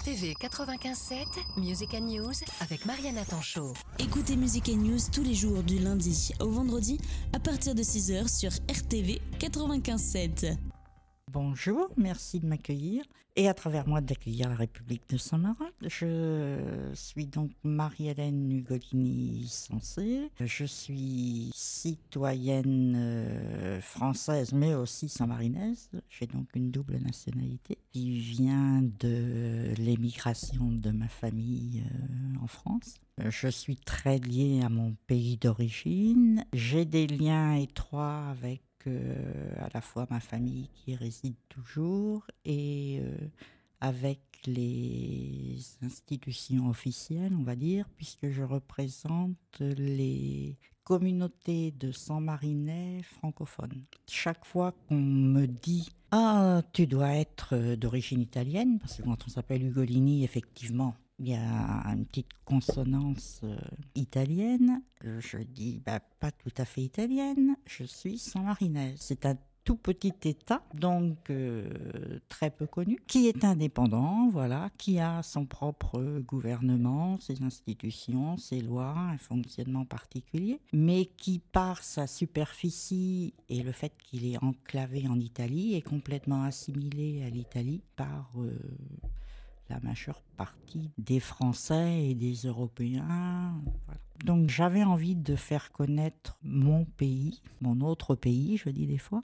RTV 95.7, Music News avec Mariana Tanchot. Écoutez Music News tous les jours du lundi au vendredi à partir de 6h sur RTV 95.7. Bonjour, merci de m'accueillir et à travers moi d'accueillir la République de Saint-Marin. Je suis donc Marie-Hélène Ugolini Sensé. Je suis citoyenne euh, française mais aussi saint-marinaise. J'ai donc une double nationalité qui vient de l'émigration de ma famille euh, en France. Je suis très liée à mon pays d'origine. J'ai des liens étroits avec à la fois ma famille qui réside toujours et euh, avec les institutions officielles, on va dire, puisque je représente les communautés de San-Marinais francophones. Chaque fois qu'on me dit Ah, tu dois être d'origine italienne, parce que quand on s'appelle Ugolini, effectivement, il y a une petite consonance euh, italienne. Euh, je dis bah, pas tout à fait italienne, je suis san-marinaise. C'est un tout petit État, donc euh, très peu connu, qui est indépendant, voilà, qui a son propre gouvernement, ses institutions, ses lois, un fonctionnement particulier, mais qui par sa superficie et le fait qu'il est enclavé en Italie est complètement assimilé à l'Italie par la majeure partie des Français et des Européens. Donc j'avais envie de faire connaître mon pays, mon autre pays, je dis des fois.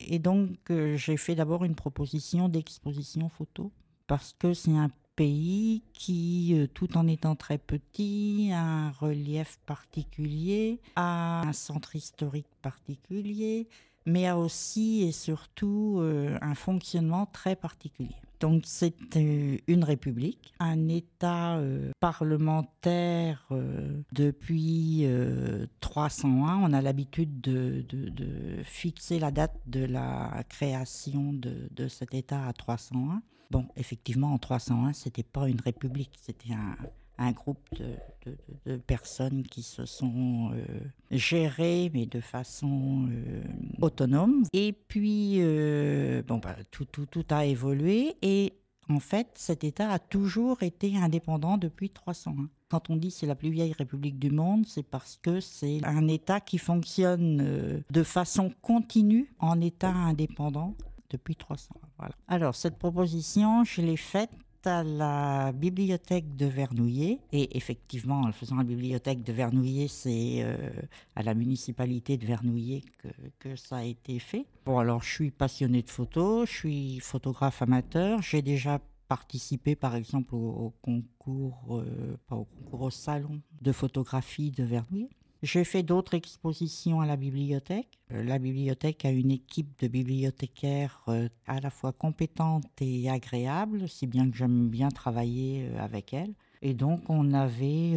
Et donc euh, j'ai fait d'abord une proposition d'exposition photo, parce que c'est un pays qui, euh, tout en étant très petit, a un relief particulier, a un centre historique particulier, mais a aussi et surtout euh, un fonctionnement très particulier. Donc c'est euh, une république, un État euh, parlementaire euh, depuis 301. On a l'habitude de, fixer la date de la création de, de cet État à 301. Bon, effectivement, en 301, c'était pas une république, c'était un, un groupe de, personnes qui se sont euh, gérées, mais de façon euh, autonome. Et puis, euh, bon, bah, tout, a évolué et en fait, cet État a toujours été indépendant depuis 301. Quand on dit c'est la plus vieille république du monde, c'est parce que c'est un État qui fonctionne de façon continue en État indépendant depuis 300. Voilà. Alors, cette proposition, je l'ai faite à la bibliothèque de Vernouillet. Et effectivement, en faisant la bibliothèque de Vernouillet, c'est euh, à la municipalité de Vernouillet que, que, ça a été fait. Bon, alors je suis passionné de photos, je suis photographe amateur, j'ai déjà participé par exemple au, concours, euh, pas au concours, au salon de photographie de Vernouillet. J'ai fait d'autres expositions à la bibliothèque. Euh, la bibliothèque a une équipe de bibliothécaires euh, à la fois compétente et agréable, si bien que j'aime bien travailler euh, avec elle. Et donc on avait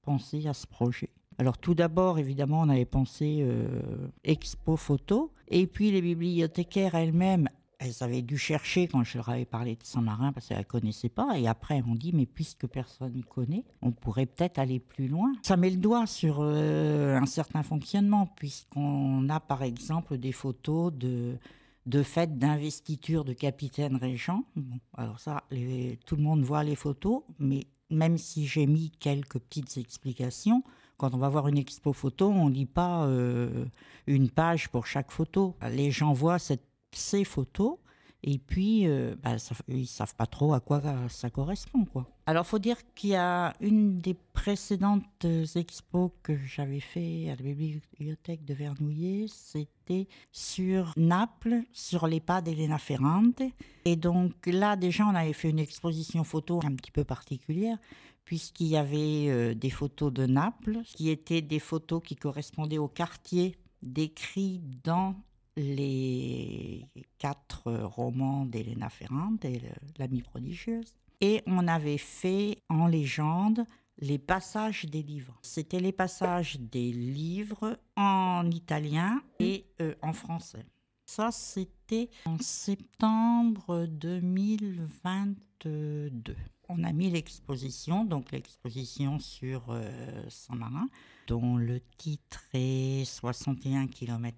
pensé à ce projet. Alors tout d'abord, évidemment, on avait pensé expo photo, et puis les bibliothécaires elles-mêmes elles avaient dû chercher quand je leur avais parlé de Saint-Marin parce qu'elles ne connaissaient pas. Et après, m'ont dit, mais puisque personne ne connaît, on pourrait peut-être aller plus loin. Ça met le doigt sur euh, un certain fonctionnement, puisqu'on a par exemple des photos de de fêtes d'investiture de capitaine régent. alors ça, tout le monde voit les photos, mais même si j'ai mis quelques petites explications, quand on va voir une expo photo, on ne lit pas euh, une page pour chaque photo. Les gens voient cette ces photos et puis, euh, bah, ils savent pas trop à quoi ça correspond, quoi. Alors, faut dire qu'il y a une des précédentes expos que j'avais fait à la bibliothèque de Vernouillet, c'était sur Naples, sur les pas d'Elena Ferrante. Et donc là, déjà, on avait fait une exposition photo un petit peu particulière, puisqu'il y avait euh, des photos de Naples, qui étaient des photos qui correspondaient au quartier décrit dans les quatre romans d'Elena Ferrante, L'amie prodigieuse. Et on avait fait en légende les passages des livres. C'était les passages des livres en italien et euh, en français. Ça, c'était en septembre 2022. On a mis l'exposition, donc l'exposition sur euh, Saint-Marin, dont le titre est 61 km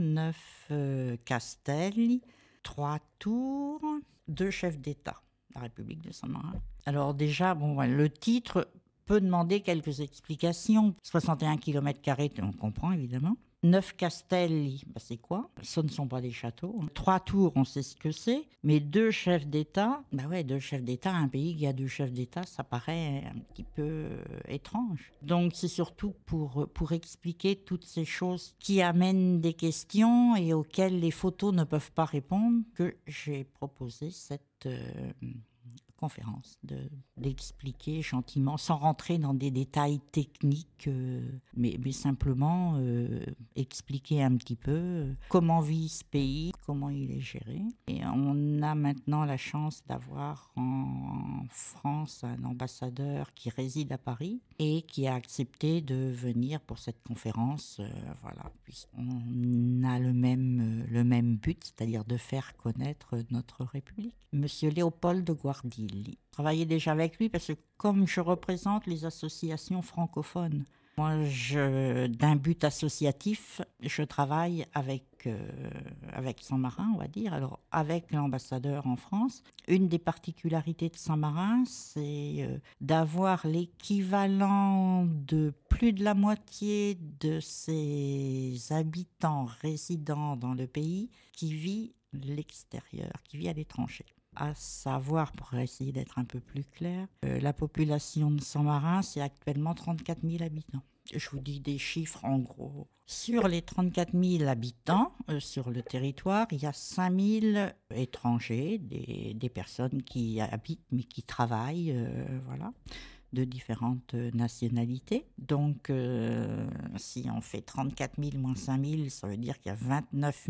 neuf euh, castelli, trois tours, deux chefs d'État. la République de Saint-Marin. Alors déjà, bon, le titre peut demander quelques explications. 61 km, on comprend évidemment. Neuf castelli, bah, c'est quoi? Ce ne sont pas des châteaux. Hein. Trois tours, on sait ce que c'est. Mais deux chefs d'État, bah ouais, deux chefs d'État, un pays qui a deux chefs d'État, ça paraît un petit peu euh, étrange. Donc c'est surtout pour, pour expliquer toutes ces choses qui amènent des questions et auxquelles les photos ne peuvent pas répondre que j'ai proposé cette... Euh, conférence, d'expliquer gentiment, sans rentrer dans des détails techniques, euh, mais, simplement euh, expliquer un petit peu euh, comment vit ce pays, comment il est géré. Et on a maintenant la chance d'avoir en France un ambassadeur qui réside à Paris et qui a accepté de venir pour cette conférence, voilà, puisqu'on a le même, le même but, c'est-à-dire de faire connaître notre République. Monsieur Léopold de Guardi il travaillait déjà avec lui parce que comme je représente les associations francophones, moi, d'un but associatif, je travaille avec, euh, avec Saint-Marin, on va dire, alors avec l'ambassadeur en France. Une des particularités de Saint-Marin, c'est euh, d'avoir l'équivalent de plus de la moitié de ses habitants résidents dans le pays qui vit l'extérieur, qui vit à l'étranger à savoir, pour essayer d'être un peu plus clair, euh, la population de Saint-Marin, c'est actuellement 34 000 habitants. Je vous dis des chiffres en gros. Sur les 34 000 habitants euh, sur le territoire, il y a 5 000 étrangers, des, personnes qui habitent mais qui travaillent, euh, voilà de différentes nationalités. Donc, euh, si on fait 34 000 moins 5 000, ça veut dire qu'il y a 29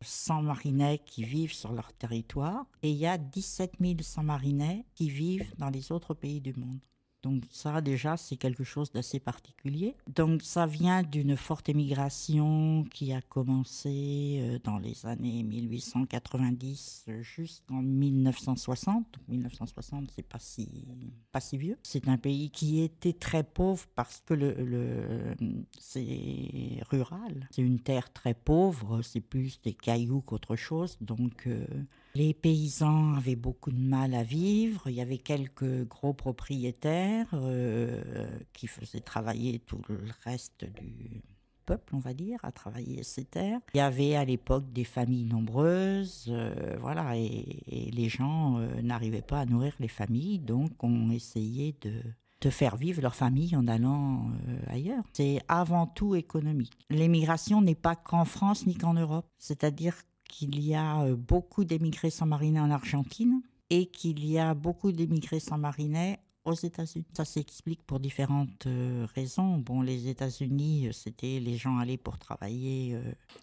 100 marinais qui vivent sur leur territoire et il y a 17 100 marinais qui vivent dans les autres pays du monde. Donc ça déjà c'est quelque chose d'assez particulier. Donc ça vient d'une forte émigration qui a commencé euh, dans les années 1890 jusqu'en 1960. 1960 c'est pas si pas si vieux. C'est un pays qui était très pauvre parce que le, le c'est rural. C'est une terre très pauvre. C'est plus des cailloux qu'autre chose. Donc euh, les paysans avaient beaucoup de mal à vivre. Il y avait quelques gros propriétaires euh, qui faisaient travailler tout le reste du peuple, on va dire, à travailler ces terres. Il y avait à l'époque des familles nombreuses, euh, voilà, et, les gens euh, n'arrivaient pas à nourrir les familles, donc on essayait de, de faire vivre leur famille en allant ailleurs. C'est avant tout économique. L'émigration n'est pas qu'en France ni qu'en Europe. C'est-à-dire qu'il y a euh, beaucoup d'émigrés sans marinais en Argentine et qu'il y a beaucoup d'émigrés sans marinais aux États-Unis. Ça s'explique pour différentes euh, raisons. Bon, les États-Unis, euh, c'était les gens allaient pour travailler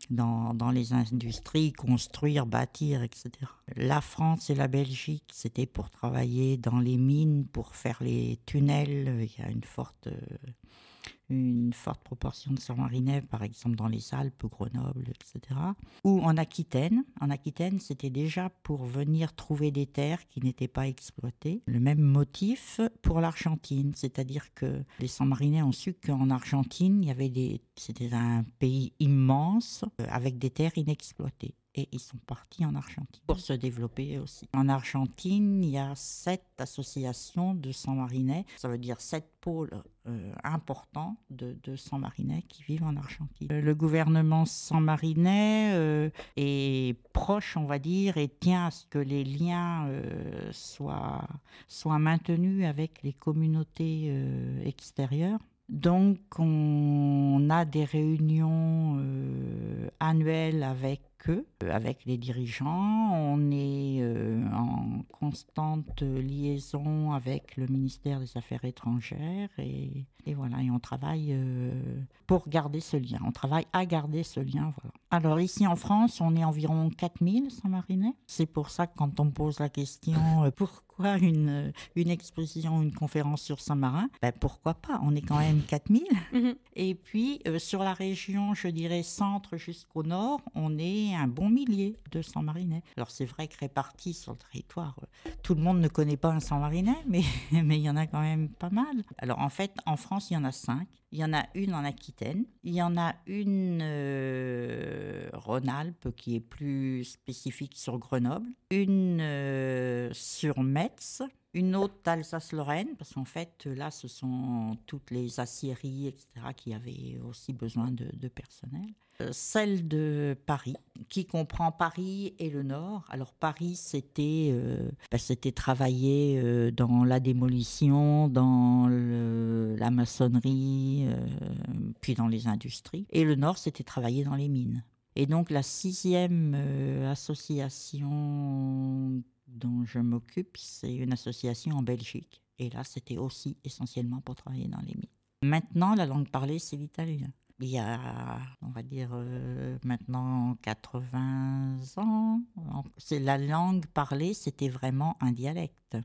dans, dans, les industries, construire, bâtir, etc. La France et la Belgique, c'était pour travailler dans les mines, pour faire les tunnels. Il y a une forte une forte proportion de Saint-Marinais, par exemple dans les Alpes, Grenoble, etc. Ou en Aquitaine. En Aquitaine, c'était déjà pour venir trouver des terres qui n'étaient pas exploitées. Le même motif pour l'Argentine, c'est-à-dire que les Saint-Marinais ont su qu'en Argentine, il y avait des, c'était un pays immense euh, avec des terres inexploitées et ils sont partis en Argentine pour se développer aussi. En Argentine, il y a sept associations de sans-marinais, ça veut dire sept pôles euh, importants de, de sans-marinais qui vivent en Argentine. Euh, le gouvernement sans-marinais euh, est proche, on va dire, et tient à ce que les liens soient, soient maintenus avec les communautés extérieures. Donc, on a des réunions annuelles avec eux, avec les dirigeants. On est euh, en constante liaison avec le ministère des Affaires étrangères et, voilà, et on travaille euh, pour garder ce lien. On travaille à garder ce lien. Alors ici en France, on est environ 4000 sans-marinais. C'est pour ça que quand on pose la question euh, pourquoi une, une exposition, une conférence sur Saint-Marin, ben pourquoi pas? On est quand même 4000. Mhm. Et puis sur la région, je dirais centre jusqu'au nord, on est un bon millier de sans-marinais. Alors c'est vrai que répartis sur le territoire, euh, tout le monde ne connaît pas un sans-marinais, mais, mais il y en a quand même pas mal. Alors en fait, en France, il y en a cinq. Il y en a une en Aquitaine. Il y en a une euh, Rhône-Alpes qui est plus spécifique sur Grenoble. Une euh, sur Metz. Une autre d'Alsace-Lorraine, parce qu'en fait, là, ce sont toutes les aciéries, etc., qui avaient aussi besoin de, personnel. Euh, celle de Paris, qui comprend Paris et le Nord. Alors Paris, c'était euh, bah, travailler euh, dans la démolition, dans la maçonnerie, puis dans les industries. Et le Nord, c'était travailler dans les mines. Et donc la sixième association dont je m'occupe, c'est une association en Belgique. Et là, c'était aussi essentiellement pour travailler dans les mines. Maintenant, la langue parlée, c'est l'italien. Il y a, on va dire, euh, maintenant 80 ans, c'est la langue parlée, c'était vraiment un dialecte.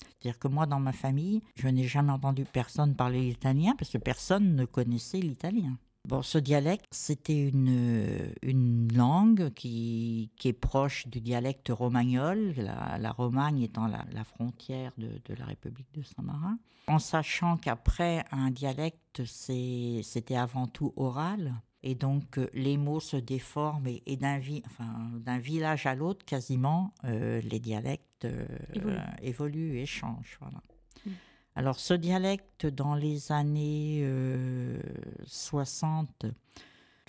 C'est-à-dire que moi, dans ma famille, je n'ai jamais entendu personne parler l'italien parce que personne ne connaissait l'italien. Bon, ce dialecte, c'était une, une langue qui, qui est proche du dialecte romagnol, la, la Romagne étant la, la frontière de, de la République de Saint-Marin. En sachant qu'après, un dialecte, c'était avant tout oral. Et donc, euh, les mots se déforment et, et d'un vi- enfin, d'un village à l'autre, quasiment, euh, les dialectes euh, Évoluent. évoluent et changent. Voilà. Alors, ce dialecte, dans les années euh, 60,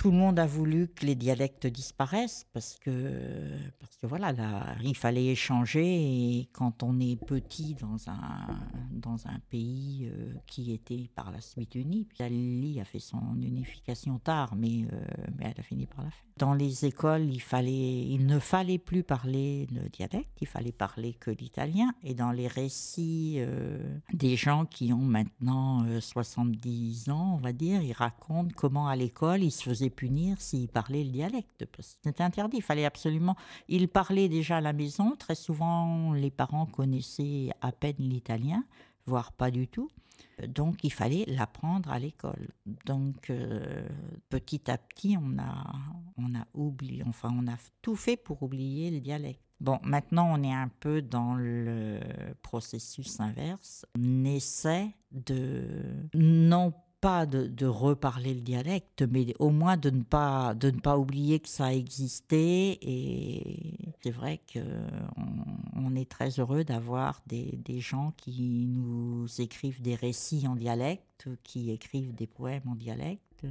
tout le monde a voulu que les dialectes disparaissent parce que, parce que voilà, là, il fallait échanger et quand on est petit dans un, dans un pays euh, qui était par la suite uni, puis a fait son unification tard, mais, euh, mais elle a fini par la faire. Dans les écoles, il, fallait, il ne fallait plus parler le dialecte, il fallait parler que l'italien. Et dans les récits euh, des gens qui ont maintenant euh, 70 ans, on va dire, ils racontent comment à l'école ils se faisaient punir s'ils parlaient le dialecte. C'était interdit, il fallait absolument. Ils parlaient déjà à la maison, très souvent les parents connaissaient à peine l'italien, voire pas du tout. Donc il fallait l'apprendre à l'école. Donc euh, petit à petit, on a, on a oublié, enfin on a tout fait pour oublier le dialecte. Bon, maintenant on est un peu dans le processus inverse. On essaie de non pas de, reparler le dialecte, mais au moins de ne pas, de ne pas oublier que ça existait. Et c'est vrai qu'on on est très heureux d'avoir des, des gens qui nous écrivent des récits en dialecte, qui écrivent des poèmes en dialecte.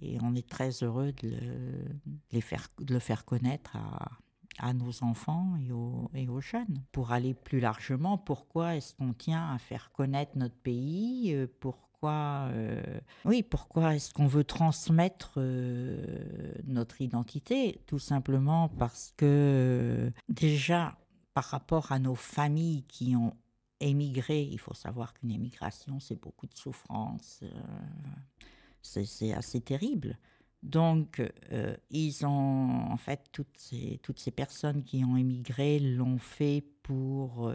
Et on est très heureux de le, les faire, de le faire connaître à, à nos enfants et aux, et aux jeunes. Pour aller plus largement, pourquoi est-ce qu'on tient à faire connaître notre pays euh, Euh, oui, pourquoi est-ce qu'on veut transmettre euh, notre identité? Tout simplement parce que euh, déjà, par rapport à nos familles qui ont émigré, il faut savoir qu'une émigration, c'est beaucoup de souffrance, c'est assez terrible. Donc, ils ont, en fait, toutes ces, toutes ces personnes qui ont émigré l'ont fait pour,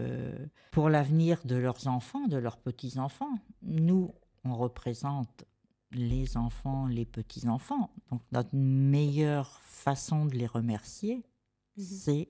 pour l'avenir de leurs enfants, de leurs petits-enfants. Nous, on représente les enfants, les petits-enfants. Donc, notre meilleure façon de les remercier, Mhm. c'est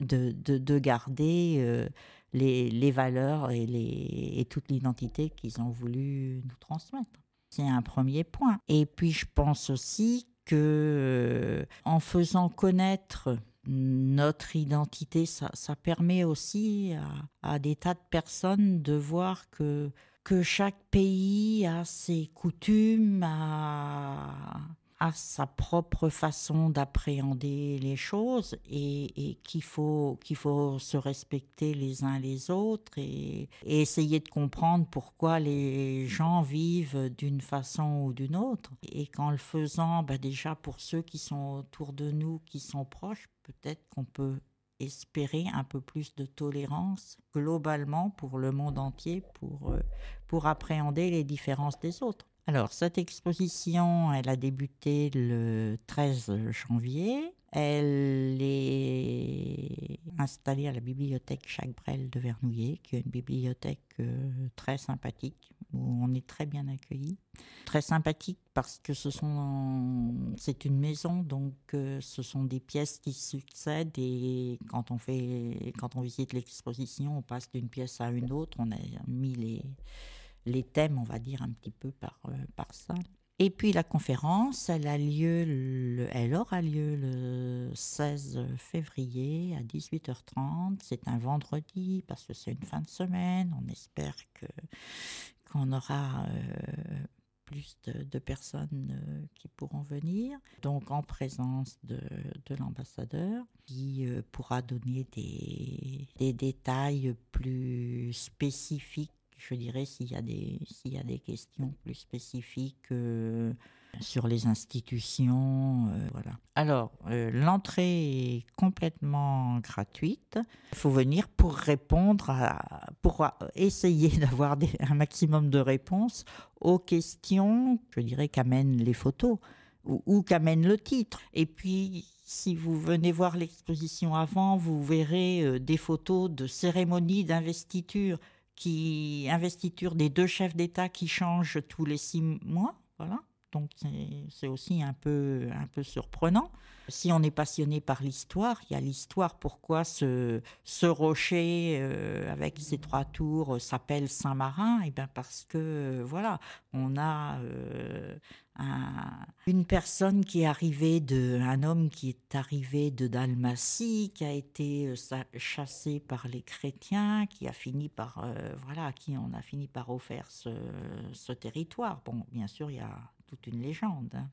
de, de, de garder euh, les, les valeurs et, les, et toute l'identité qu'ils ont voulu nous transmettre. C'est un premier point. Et puis je pense aussi que euh, en faisant connaître notre identité, ça, ça permet aussi à, à des tas de personnes de voir que, que chaque pays a ses coutumes, a, sa propre façon d'appréhender les choses et, qu'il faut, faut se respecter les uns les autres et, et essayer de comprendre pourquoi les gens vivent d'une façon ou d'une autre. Et qu'en le faisant, bah déjà pour ceux qui sont autour de nous, qui sont proches, peut-être qu'on peut espérer un peu plus de tolérance globalement pour le monde entier, pour, euh, pour appréhender les différences des autres. Alors, cette exposition, elle a débuté le 13 janvier. Elle est installée à la bibliothèque Jacques Brel de Vernouillet, qui est une bibliothèque euh, très sympathique, où on est très bien accueillis. Très sympathique parce que ce sont, c'est une maison, donc euh, ce sont des pièces qui succèdent et quand on fait, quand on visite l'exposition, on passe d'une pièce à une autre. On a mis les les thèmes, on va dire, un petit peu par, par ça. Et puis la conférence, elle, aura lieu le 16 février à 18h30. C'est un vendredi parce que c'est une fin de semaine. On espère qu'on aura euh, plus de, personnes euh, qui pourront venir. Donc en présence de, l'ambassadeur qui euh, pourra donner des détails plus spécifiques je dirais, s'il y, a des, s'il y a des questions plus spécifiques euh, sur les institutions. Euh, voilà. Alors, euh, l'entrée est complètement gratuite. Il faut venir pour répondre, à, pour essayer d'avoir un maximum de réponses aux questions, je dirais, qu'amènent les photos ou, ou qu'amène le titre. Et puis, si vous venez voir l'exposition avant, vous verrez des photos de cérémonies d'investiture qui investiture des deux chefs d'État qui changent tous les six mois. Voilà. Donc c'est aussi un peu, un peu surprenant. Si on est passionné par l'histoire, il y a l'histoire. Pourquoi ce, ce rocher euh, avec ses trois tours s'appelle Saint-Marin? Eh bien parce que voilà, on a euh, une personne qui est arrivée de, un homme qui est arrivé de Dalmatie, qui a été euh, chassé par les chrétiens, qui a fini par, euh, voilà, qui on a fini par offrir ce, ce, territoire. Bon, bien sûr, il y a toute une légende. Hein.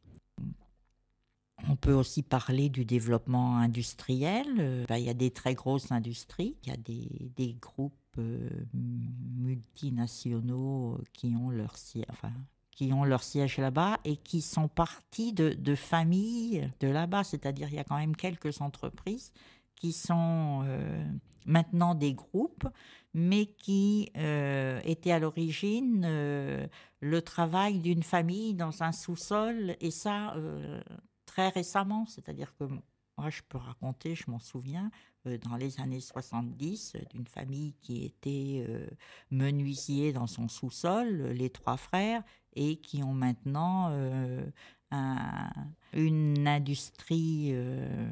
On peut aussi parler du développement industriel. Euh, ben, il y a des très grosses industries, il y a des, groupes multinationaux qui ont leur enfin, qui ont leur siège là-bas et qui sont partis de, de familles de là-bas. C'est-à-dire il y a quand même quelques entreprises qui sont euh, maintenant des groupes, mais qui euh, étaient à l'origine euh, le travail d'une famille dans un sous-sol, et ça très récemment. C'est-à-dire que moi, je peux raconter, je m'en souviens, dans les années 70, d'une famille qui était menuisier dans son sous-sol, les trois frères, et qui ont maintenant euh, une industrie euh,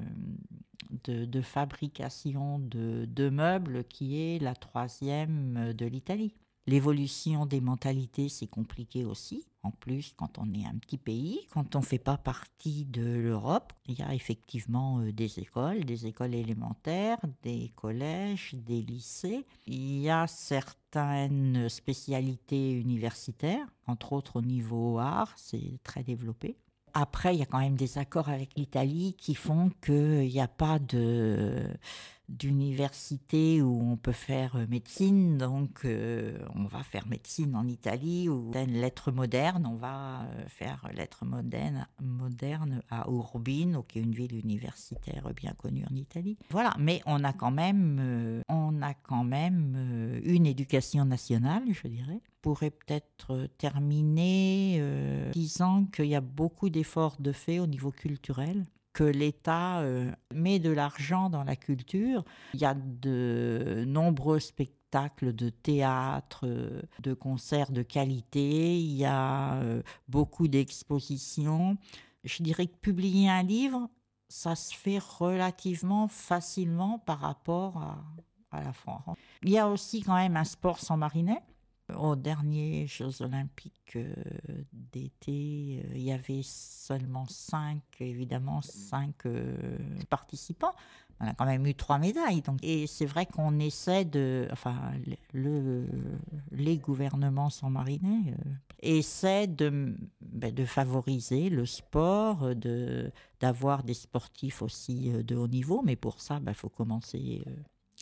de, fabrication de, meubles qui est la troisième de l'Italie. L'évolution des mentalités, c'est compliqué aussi. En plus, quand on est un petit pays, quand on ne fait pas partie de l'Europe, il y a effectivement euh, des écoles, des écoles élémentaires, des collèges, des lycées. Il y a certaines spécialités universitaires, entre autres au niveau art, c'est très développé. Après, il y a quand même des accords avec l'Italie qui font qu'il n'y a pas de d'université où on peut faire euh, médecine, donc euh, on va faire médecine en Italie ou lettres modernes, on va euh, faire lettres modernes moderne à Urbino, qui est une ville universitaire bien connue en Italie. Voilà, mais on a quand même, on a quand même une éducation nationale, je dirais. pourrait peut-être terminer disant qu'il y a beaucoup d'efforts de fait au niveau culturel que l'État euh, met de l'argent dans la culture. Il y a de nombreux spectacles de théâtre, euh, de concerts de qualité, il y a euh, beaucoup d'expositions. Je dirais que publier un livre, ça se fait relativement facilement par rapport à, la France. Il y a aussi quand même un sport sans marinet aux derniers Jeux olympiques euh, d'été, euh, il y avait seulement cinq, évidemment, cinq euh, participants. On a quand même eu trois médailles. Donc, et c'est vrai qu'on essaie de, enfin, le, les gouvernements sans marinais essaient de, ben, de favoriser le sport, de d'avoir des sportifs aussi de haut niveau. Mais pour ça, il ben, faut commencer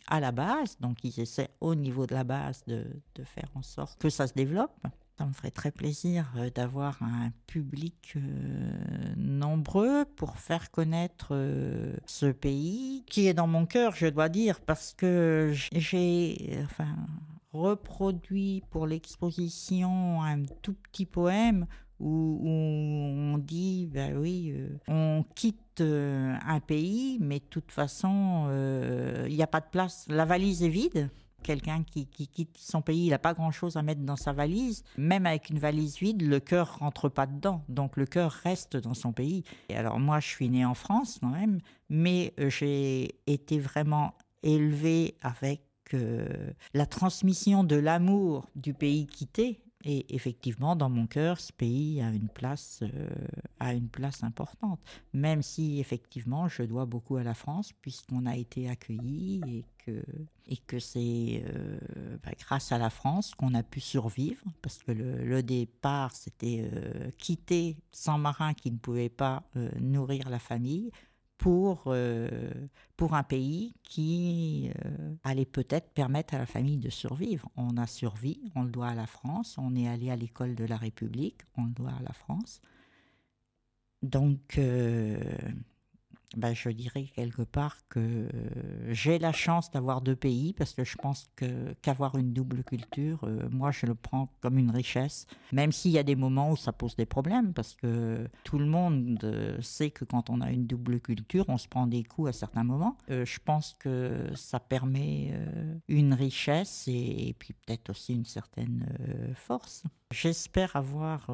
à la base. Donc ils essaient au niveau de la base de, faire en sorte que ça se développe. Ça me ferait très plaisir euh, d'avoir un public euh, nombreux pour faire connaître euh, ce pays qui est dans mon cœur, je dois dire, parce que j'ai enfin, reproduit pour l'exposition un tout petit poème où, on dit, ben oui, euh, on quitte euh, un pays, mais de toute façon, euh, il n'y a pas de place. La valise est vide. Quelqu'un qui, quitte son pays, il n'a pas grand-chose à mettre dans sa valise. Même avec une valise vide, le cœur rentre pas dedans. Donc le cœur reste dans son pays. Et alors moi, je suis née en France quand même, mais j'ai été vraiment élevée avec la transmission de l'amour du pays quitté Et effectivement, dans mon cœur, ce pays a une place, euh, a une place importante. Même si effectivement, je dois beaucoup à la France, puisqu'on a été accueillis et que, et que c'est euh, bah, grâce à la France qu'on a pu survivre, parce que le, départ, c'était euh, quitter sans marin qui ne pouvait pas nourrir la famille pour, euh, pour un pays qui euh, allait peut-être permettre à la famille de survivre. On a survécu, on le doit à la France, on est allé à l'école de la République, on le doit à la France. Donc, euh, ben, je dirais quelque part que euh, j'ai la chance d'avoir deux pays parce que je pense que qu'avoir une double culture, euh, moi je le prends comme une richesse, même s'il y a des moments où ça pose des problèmes parce que tout le monde euh, sait que quand on a une double culture, on se prend des coups à certains moments. Je pense que ça permet une richesse et, puis peut-être aussi une certaine force. J'espère avoir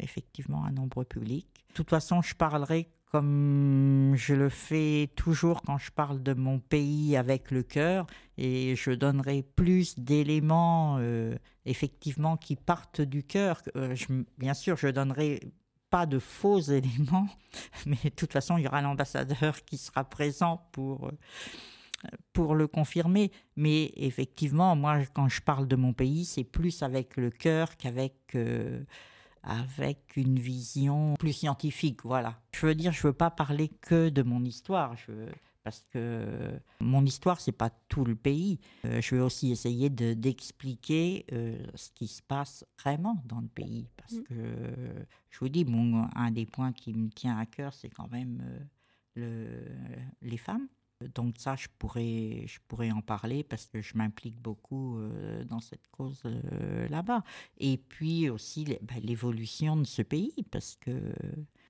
effectivement un nombre public. De toute façon, je parlerai comme je le fais toujours quand je parle de mon pays avec le cœur, et je donnerai plus d'éléments euh, effectivement qui partent du cœur. Euh, bien sûr, je donnerai pas de faux éléments, mais de toute façon, il y aura l'ambassadeur qui sera présent pour, euh, pour le confirmer. Mais effectivement, moi, quand je parle de mon pays, c'est plus avec le cœur qu'avec avec une vision plus scientifique. Voilà. Je veux dire, je veux pas parler que de mon histoire. Je veux- parce que mon histoire, c'est pas tout le pays. Euh, je vais aussi essayer de- d'expliquer euh, ce qui se passe vraiment dans le pays. Parce Mm. que, je vous dis, mon, un des points qui me tient à cœur, c'est quand même euh, le, les femmes. Donc ça, je pourrais, je pourrais en parler parce que je m'implique beaucoup euh, dans cette cause euh, là-bas. Et puis aussi ben, l'évolution de ce pays, parce que,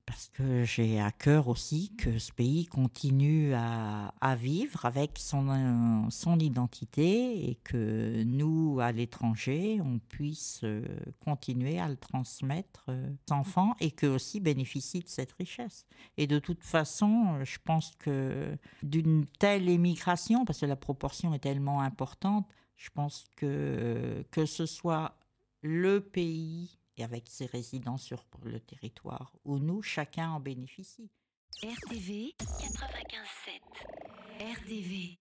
parce que j'ai à cœur aussi que ce pays continue à, vivre avec son, euh, son identité et que nous, à l'étranger, on puisse euh, continuer à le transmettre euh, aux enfants et qu'eux aussi bénéficient de cette richesse. Et de toute façon, je pense que d'une telle émigration, parce que la proportion est tellement importante, je pense que que ce soit le pays et avec ses résidents sur le territoire, où nous, chacun en bénéficie. RTV 95.7. RTV